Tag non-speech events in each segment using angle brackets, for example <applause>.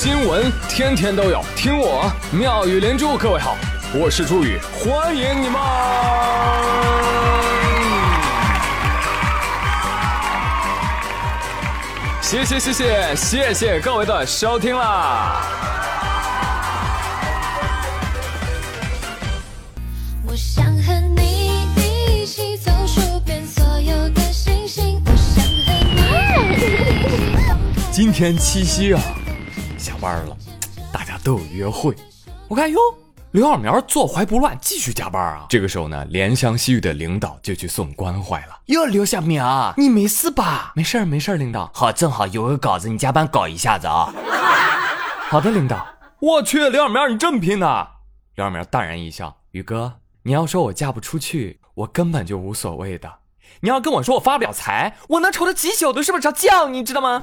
新闻天天都有，听我妙语连珠。各位好，我是朱宇，欢迎你们！谢谢谢谢谢谢各位的收听啦！我想和你一起走数遍所有的星星。我想和你今天七夕啊！班了，大家都有约会。我看哟，刘小苗坐怀不乱，继续加班啊。这个时候呢，怜香惜玉的领导就去送关怀了。哟，刘小苗，你没事吧？没事儿，没事儿，领导。好，正好有个稿子，你加班搞一下子啊。<laughs> 好的，领导。我去，刘小苗，你这么拼呐？刘小苗淡然一笑，宇哥，你要说我嫁不出去，我根本就无所谓的。你要跟我说我发不了财，我能愁得几宿都睡不着觉，你知道吗？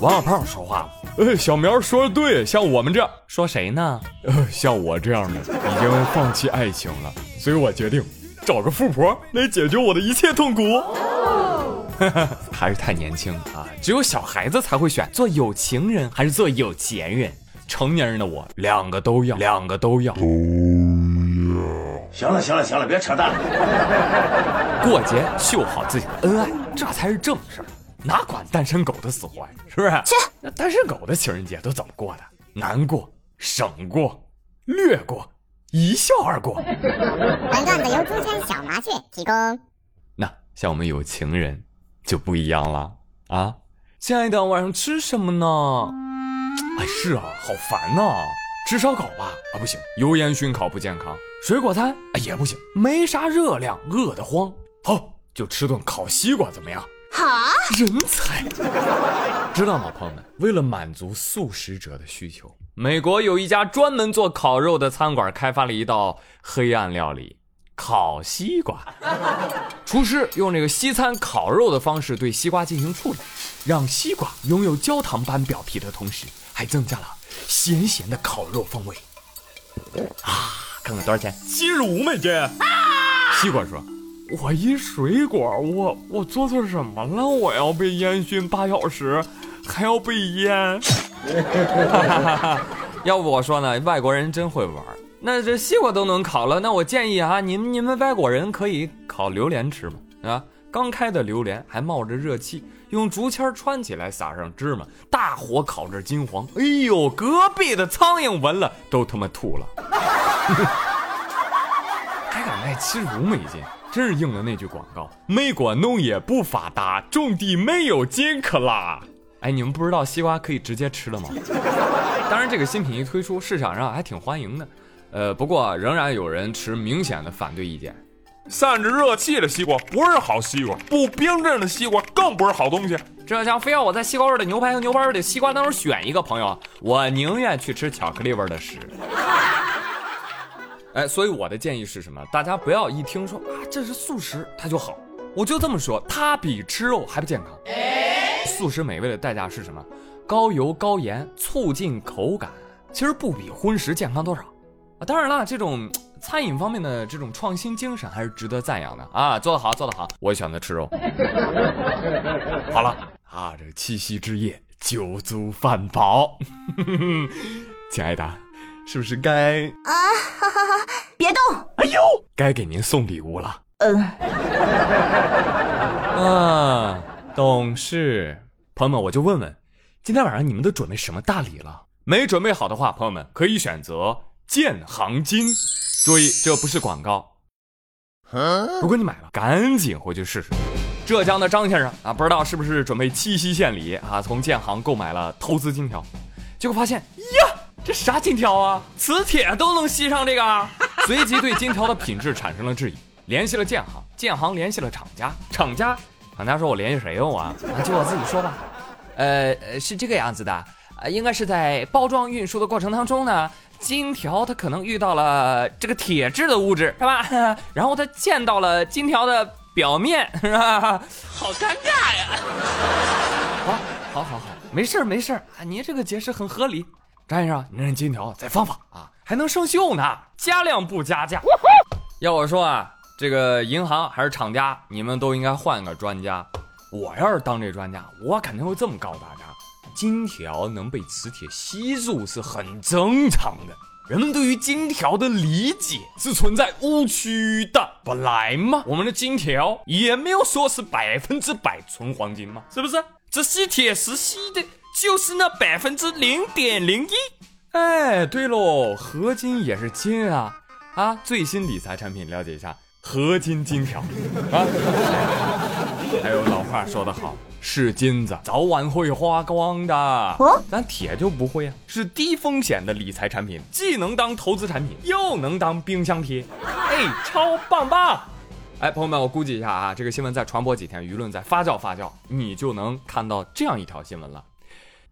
王小胖说话了，呃，小苗说的对，像我们这样说谁呢？呃，像我这样的已经放弃爱情了，所以我决定找个富婆来解决我的一切痛苦。还是太年轻啊，只有小孩子才会选做有情人还是做有钱人，成年人的我两个都要，两个都要。都要。行了行了行了，别扯淡了。过节秀好自己的恩爱，这才是正事儿。哪管单身狗的死活呀，是不是？切，那单身狗的情人节都怎么过的？难过、省过、略过、一笑而过。本段子由朱圈小麻雀提供。那像我们有情人就不一样了啊！亲爱的，晚上吃什么呢？哎，是啊，好烦呐！吃烧烤吧？啊，不行，油烟熏烤不健康。水果餐？啊，也不行，没啥热量，饿得慌。好，就吃顿烤西瓜，怎么样？好，人才，知道吗，朋友们？为了满足素食者的需求，美国有一家专门做烤肉的餐馆开发了一道黑暗料理——烤西瓜。厨师用这个西餐烤肉的方式对西瓜进行处理，让西瓜拥有焦糖般表皮的同时，还增加了咸咸的烤肉风味。啊，看看多少钱？七十五美金。啊西瓜说。我一水果，我我做错什么了？我要被烟熏八小时，还要被腌。<laughs> 要不我说呢？外国人真会玩。那这西瓜都能烤了，那我建议啊，你们你们外国人可以烤榴莲吃嘛？啊，刚开的榴莲还冒着热气，用竹签穿起来，撒上芝麻，大火烤至金黄。哎呦，隔壁的苍蝇闻了都他妈吐了。<laughs> <laughs> 还敢卖七十五美金？真是应了那句广告：美国农业不发达，种地没有金克拉。哎，你们不知道西瓜可以直接吃了吗？<laughs> 当然，这个新品一推出，市场上还挺欢迎的。呃，不过仍然有人持明显的反对意见。散着热气的西瓜不是好西瓜，不冰镇的西瓜更不是好东西。这像非要我在西瓜味的牛排和牛排味的西瓜当中选一个，朋友，我宁愿去吃巧克力味的屎。哎，所以我的建议是什么？大家不要一听说啊，这是素食，它就好。我就这么说，它比吃肉还不健康。素食美味的代价是什么？高油高盐，促进口感，其实不比荤食健康多少啊。当然了，这种餐饮方面的这种创新精神还是值得赞扬的啊。做得好，做得好，我选择吃肉。<laughs> 好了啊，这七夕之夜，酒足饭饱，<laughs> 亲爱的。是不是该啊？别动！哎呦，该给您送礼物了。嗯。啊，懂事。朋友们，我就问问，今天晚上你们都准备什么大礼了？没准备好的话，朋友们可以选择建行金。注意，这不是广告。如果你买了，赶紧回去试试。浙江的张先生啊，不知道是不是准备七夕献礼啊，从建行购买了投资金条，结果发现呀。这啥金条啊？磁铁都能吸上这个？<laughs> 随即对金条的品质产生了质疑，联系了建行，建行联系了厂家，厂家，厂家说我联系谁用啊？就我自己说吧。呃，是这个样子的，呃，应该是在包装运输的过程当中呢，金条它可能遇到了这个铁质的物质，是吧？<laughs> 然后它溅到了金条的表面，<laughs> 是吧？好尴尬呀！好，好，好，好，没事儿，没事儿啊，您这个解释很合理。张先生，您这金条再放放啊，还能生锈呢，加量不加价。要我说啊，这个银行还是厂家，你们都应该换个专家。我要是当这专家，我肯定会这么告诉大家：金条能被磁铁吸住是很正常的。人们对于金条的理解是存在误区的。本来嘛，我们的金条也没有说是百分之百纯黄金嘛，是不是？这吸铁石吸的就是那百分之零点零一。哎，对喽，合金也是金啊！啊，最新理财产品了解一下，合金金条啊。还有老话说得好。是金子，早晚会花光的。哦，咱铁就不会啊，是低风险的理财产品，既能当投资产品，又能当冰箱贴。哎，超棒棒！哎，朋友们，我估计一下啊，这个新闻再传播几天，舆论再发酵发酵，你就能看到这样一条新闻了。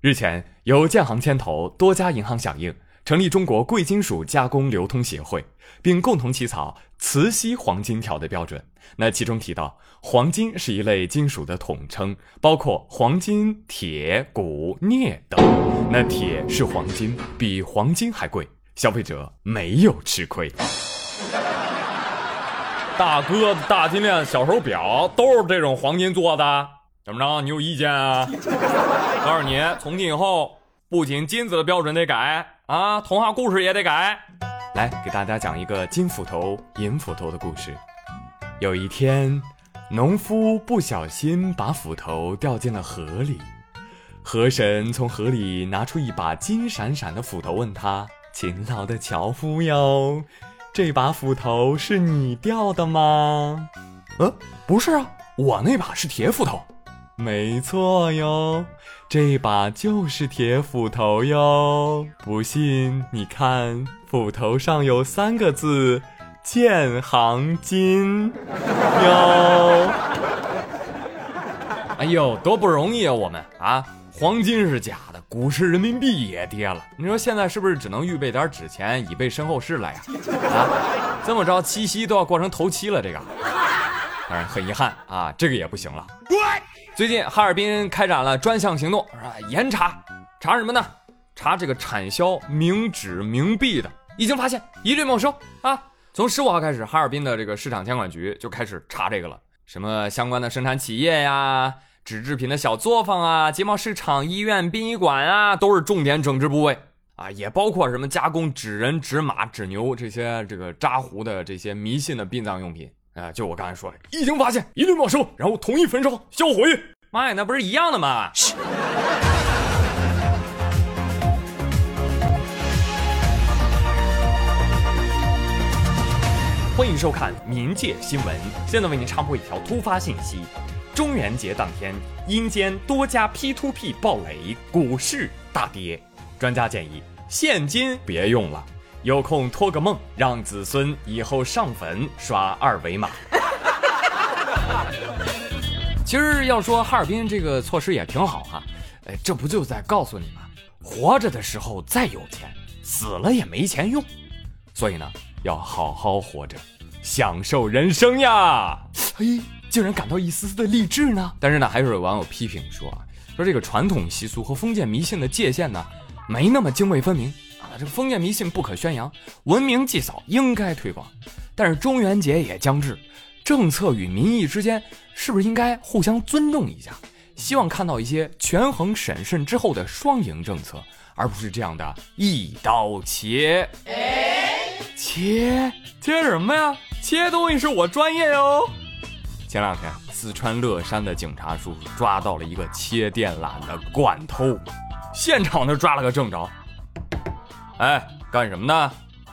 日前，由建行牵头，多家银行响应。成立中国贵金属加工流通协会，并共同起草磁吸黄金条的标准。那其中提到，黄金是一类金属的统称，包括黄金、铁、钴、镍等。那铁是黄金，比黄金还贵，消费者没有吃亏。大哥大金链、小手表都是这种黄金做的，怎么着？你有意见啊？<laughs> 告诉你，从今以后，不仅金子的标准得改。啊，童话故事也得改。来，给大家讲一个金斧头、银斧头的故事。有一天，农夫不小心把斧头掉进了河里，河神从河里拿出一把金闪闪的斧头，问他：“勤劳的樵夫哟，这把斧头是你掉的吗？”“呃，不是啊，我那把是铁斧头。”“没错哟。”这把就是铁斧头哟，不信你看，斧头上有三个字“建行金”哟。哎呦，多不容易啊！我们啊，黄金是假的，股市人民币也跌了。你说现在是不是只能预备点纸钱，以备身后事了呀？啊，这么着，七夕都要过成头七了，这个。当然很遗憾啊，这个也不行了。最近哈尔滨开展了专项行动，是吧？严查，查什么呢？查这个产销冥纸冥币的，已经发现一律没收啊！从十五号开始，哈尔滨的这个市场监管局就开始查这个了。什么相关的生产企业呀、纸制品的小作坊啊、集贸市场、医院、殡仪馆啊，都是重点整治部位啊！也包括什么加工纸人、纸马、纸牛这些这个扎胡的这些迷信的殡葬用品。啊，就我刚才说的，一经发现一律没收，然后统一焚烧销毁。妈呀，那不是一样的吗？欢迎收看《冥界新闻》，现在为您插播一条突发信息：中元节当天，阴间多家 P2P 暴雷，股市大跌。专家建议，现金别用了。有空托个梦，让子孙以后上坟刷二维码。<laughs> 其实要说哈尔滨这个措施也挺好哈，哎，这不就在告诉你吗，活着的时候再有钱，死了也没钱用，所以呢，要好好活着，享受人生呀！嘿，竟然感到一丝丝的励志呢。但是呢，还是有网友批评说啊，说这个传统习俗和封建迷信的界限呢，没那么泾渭分明。这封建迷信不可宣扬，文明祭扫应该推广，但是中元节也将至，政策与民意之间是不是应该互相尊重一下？希望看到一些权衡审慎之后的双赢政策，而不是这样的一刀切。切切什么呀？切东西是我专业哟。前两天，四川乐山的警察叔叔抓到了一个切电缆的惯偷，现场就抓了个正着。哎，干什么呢？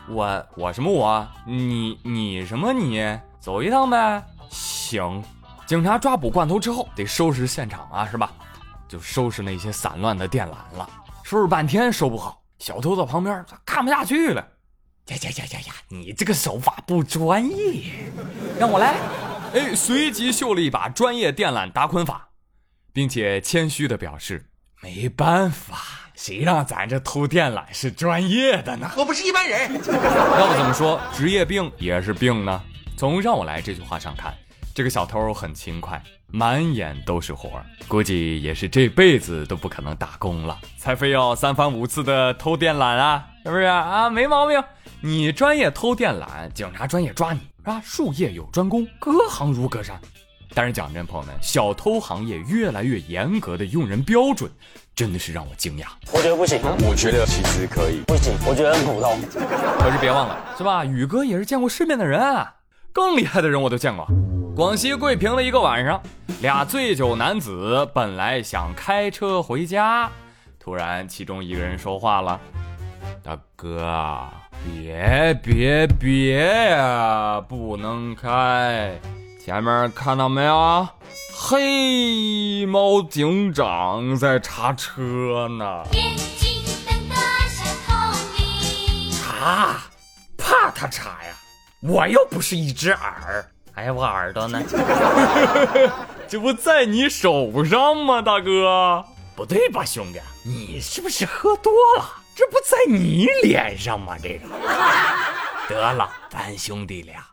我我什么我？你你什么你？走一趟呗。行，警察抓捕惯偷之后得收拾现场啊，是吧？就收拾那些散乱的电缆了。收拾半天收不好，小偷在旁边看不下去了。呀呀呀呀呀！你这个手法不专业，让我来。哎，随即秀了一把专业电缆打捆法，并且谦虚的表示没办法。谁让咱这偷电缆是专业的呢？我不是一般人。<laughs> 要不怎么说职业病也是病呢？从“让我来”这句话上看，这个小偷很勤快，满眼都是活儿，估计也是这辈子都不可能打工了，才非要三番五次的偷电缆啊，是不是啊？没毛病，你专业偷电缆，警察专业抓你，是吧？术业有专攻，隔行如隔山。但是讲真，朋友们，小偷行业越来越严格的用人标准，真的是让我惊讶。我觉得不行，我觉得其实可以。不行，我觉得很普通。可是别忘了，是吧？宇哥也是见过世面的人啊，更厉害的人我都见过。广西桂平的一个晚上，俩醉酒男子本来想开车回家，突然其中一个人说话了：“大哥，别别别呀，不能开！前面看到没有？黑猫警长在查车呢。”查？怕他查呀？我又不是一只耳。哎，我耳朵呢？<laughs> 这不在你手上吗，大哥？不对吧，兄弟？你是不是喝多了？这不在你脸上吗？这个。<laughs> 得了，咱兄弟俩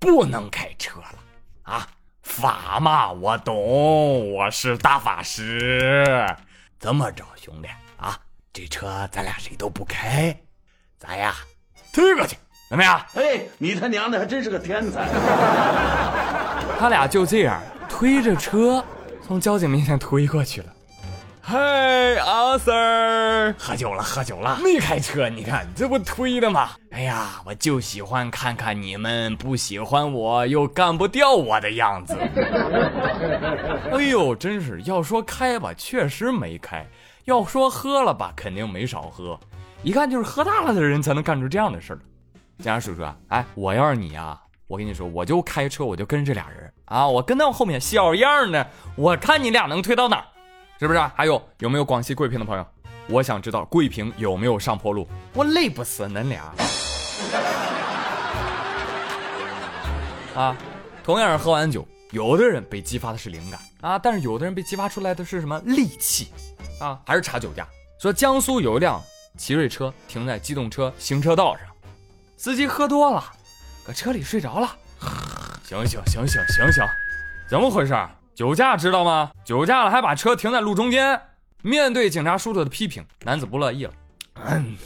不能开车了啊！法嘛，我懂，我是大法师。这么着，兄弟啊，这车咱俩谁都不开，咱呀推过去。怎么样？哎，你他娘的还真是个天才！<laughs> 他俩就这样推着车从交警面前推过去了。嗨，阿 Sir，喝酒了，喝酒了，没开车，你看这不推的吗？哎呀，我就喜欢看看你们不喜欢我又干不掉我的样子。<laughs> 哎呦，真是要说开吧，确实没开；要说喝了吧，肯定没少喝。一看就是喝大了的人才能干出这样的事儿。警察叔叔，哎，我要是你啊，我跟你说，我就开车，我就跟这俩人啊，我跟到后面小样的，我看你俩能推到哪儿，是不是？还有有没有广西桂平的朋友？我想知道桂平有没有上坡路，我累不死恁俩。<laughs> 啊，同样是喝完酒，有的人被激发的是灵感啊，但是有的人被激发出来的是什么戾气啊？还是查酒驾？说江苏有一辆奇瑞车停在机动车行车道上。司机喝多了，搁车里睡着了。醒醒醒醒醒醒，怎么回事？酒驾知道吗？酒驾了还把车停在路中间。面对警察叔叔的批评，男子不乐意了。嗯，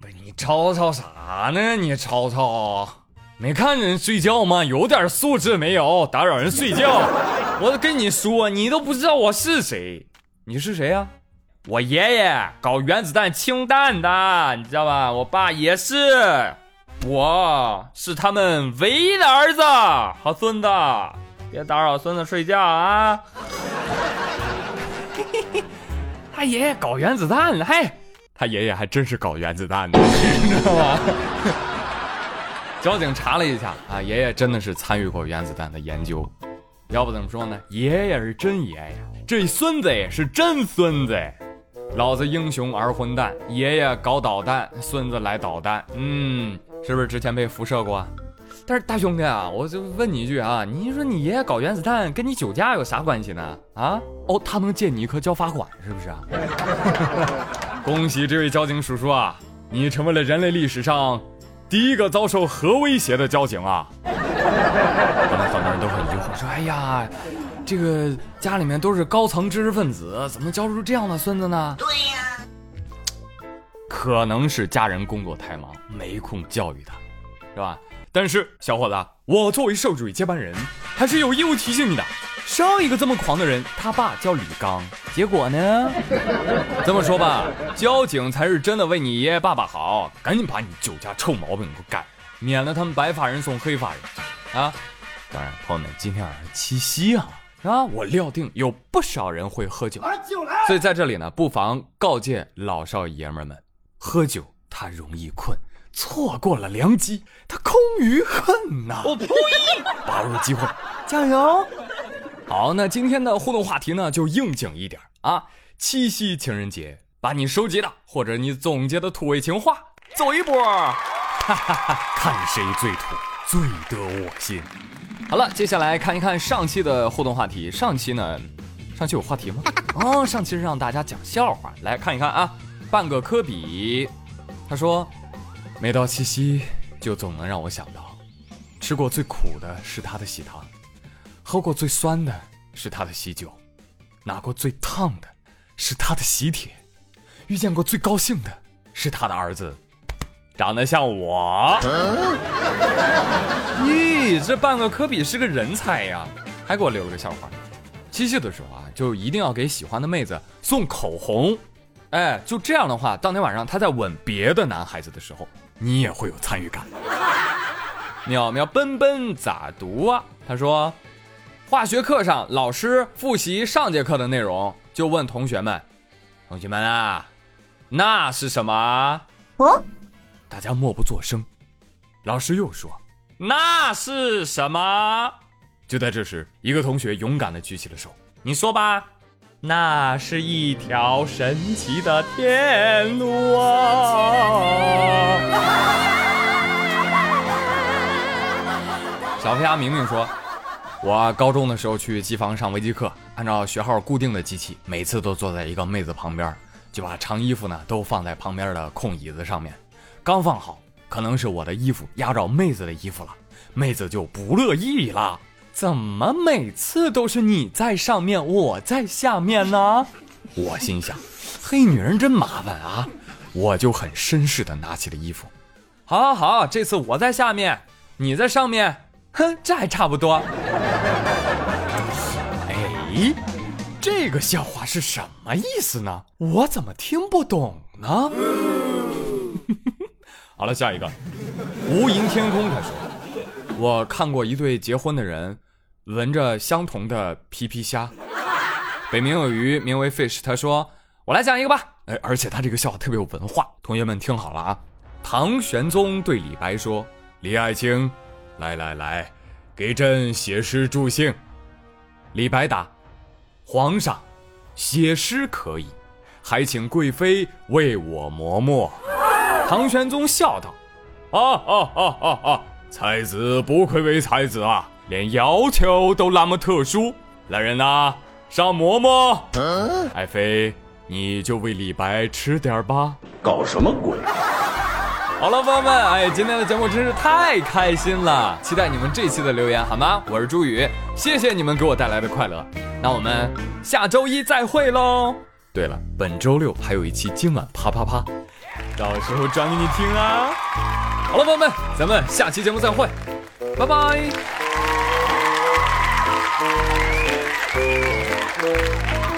不是你吵吵啥呢？你吵吵，没看人睡觉吗？有点素质没有？打扰人睡觉。<laughs> 我都跟你说，你都不知道我是谁。你是谁呀？我爷爷搞原子弹氢弹的，你知道吧？我爸也是。我是他们唯一的儿子和孙子，别打扰孙子睡觉啊！他爷爷搞原子弹了，嘿，他爷爷还真是搞原子弹的，你 <laughs> 知道吗？<laughs> 交警查了一下啊，爷爷真的是参与过原子弹的研究，要不怎么说呢？爷爷是真爷爷，这孙子也是真孙子。老子英雄儿混蛋，爷爷搞导弹，孙子来捣蛋，嗯。是不是之前被辐射过？但是大兄弟啊，我就问你一句啊，你说你爷爷搞原子弹跟你酒驾有啥关系呢？啊？哦，他能借你一颗交罚款是不是啊？<laughs> 恭喜这位交警叔叔啊，你成为了人类历史上第一个遭受核威胁的交警啊！可能很多人都很疑惑，说：哎呀，这个家里面都是高层知识分子，怎么教出这样的孙子呢？对呀。可能是家人工作太忙，没空教育他，是吧？但是小伙子，我作为社主义接班人，还是有义务提醒你的。上一个这么狂的人，他爸叫李刚，结果呢？<laughs> 这么说吧，交警才是真的为你爷爷爸爸好，赶紧把你酒驾臭毛病给我改，免得他们白发人送黑发人啊！当然，朋友们，今天晚上七夕啊，啊，我料定有不少人会喝酒，所以在这里呢，不妨告诫老少爷们们。喝酒他容易困，错过了良机，他空余恨呐！我呸！把握机会，加油！好，那今天的互动话题呢，就应景一点啊。七夕情人节，把你收集的或者你总结的土味情话走一波，哈哈哈！看谁最土，最得我心。好了，接下来看一看上期的互动话题。上期呢，上期有话题吗？哦，<laughs> 上期是让大家讲笑话，来看一看啊。半个科比，他说：“每到七夕，就总能让我想到，吃过最苦的是他的喜糖，喝过最酸的是他的喜酒，拿过最烫的是他的喜帖，遇见过最高兴的是他的儿子，长得像我。<laughs> 咦，这半个科比是个人才呀！还给我留了个笑话。七夕的时候啊，就一定要给喜欢的妹子送口红。哎，就这样的话，当天晚上他在吻别的男孩子的时候，你也会有参与感。喵喵奔奔咋读啊？他说，化学课上老师复习上节课的内容，就问同学们：“同学们啊，那是什么？”哦，大家默不作声。老师又说：“那是什么？”就在这时，一个同学勇敢地举起了手：“你说吧，那是一条神奇的天路啊！” <laughs> 小飞侠明明说：“我高中的时候去机房上微机课，按照学号固定的机器，每次都坐在一个妹子旁边，就把长衣服呢都放在旁边的空椅子上面。刚放好，可能是我的衣服压着妹子的衣服了，妹子就不乐意了。怎么每次都是你在上面，我在下面呢？<laughs> 我心想，黑女人真麻烦啊！我就很绅士的拿起了衣服，好，好，好，这次我在下面，你在上面。”哼，这还差不多。哎，这个笑话是什么意思呢？我怎么听不懂呢？<laughs> 好了，下一个，无垠天空他说，我看过一对结婚的人闻着相同的皮皮虾。<laughs> 北冥有鱼，名为 fish。他说，我来讲一个吧。哎，而且他这个笑话特别有文化，同学们听好了啊。唐玄宗对李白说：“李爱卿。”来来来，给朕写诗助兴。李白答：“皇上，写诗可以，还请贵妃为我磨墨。” <laughs> 唐玄宗笑道：“啊啊啊啊啊！才子不愧为才子啊，连要求都那么特殊。来人呐，上馍馍。爱妃，你就为李白吃点吧。搞什么鬼？”好了，朋友们，哎，今天的节目真是太开心了，期待你们这期的留言，好吗？我是朱宇，谢谢你们给我带来的快乐，那我们下周一再会喽。对了，本周六还有一期今晚啪啪啪，到时候转给你听啊。好了，朋友们，咱们下期节目再会，拜拜。Thank you.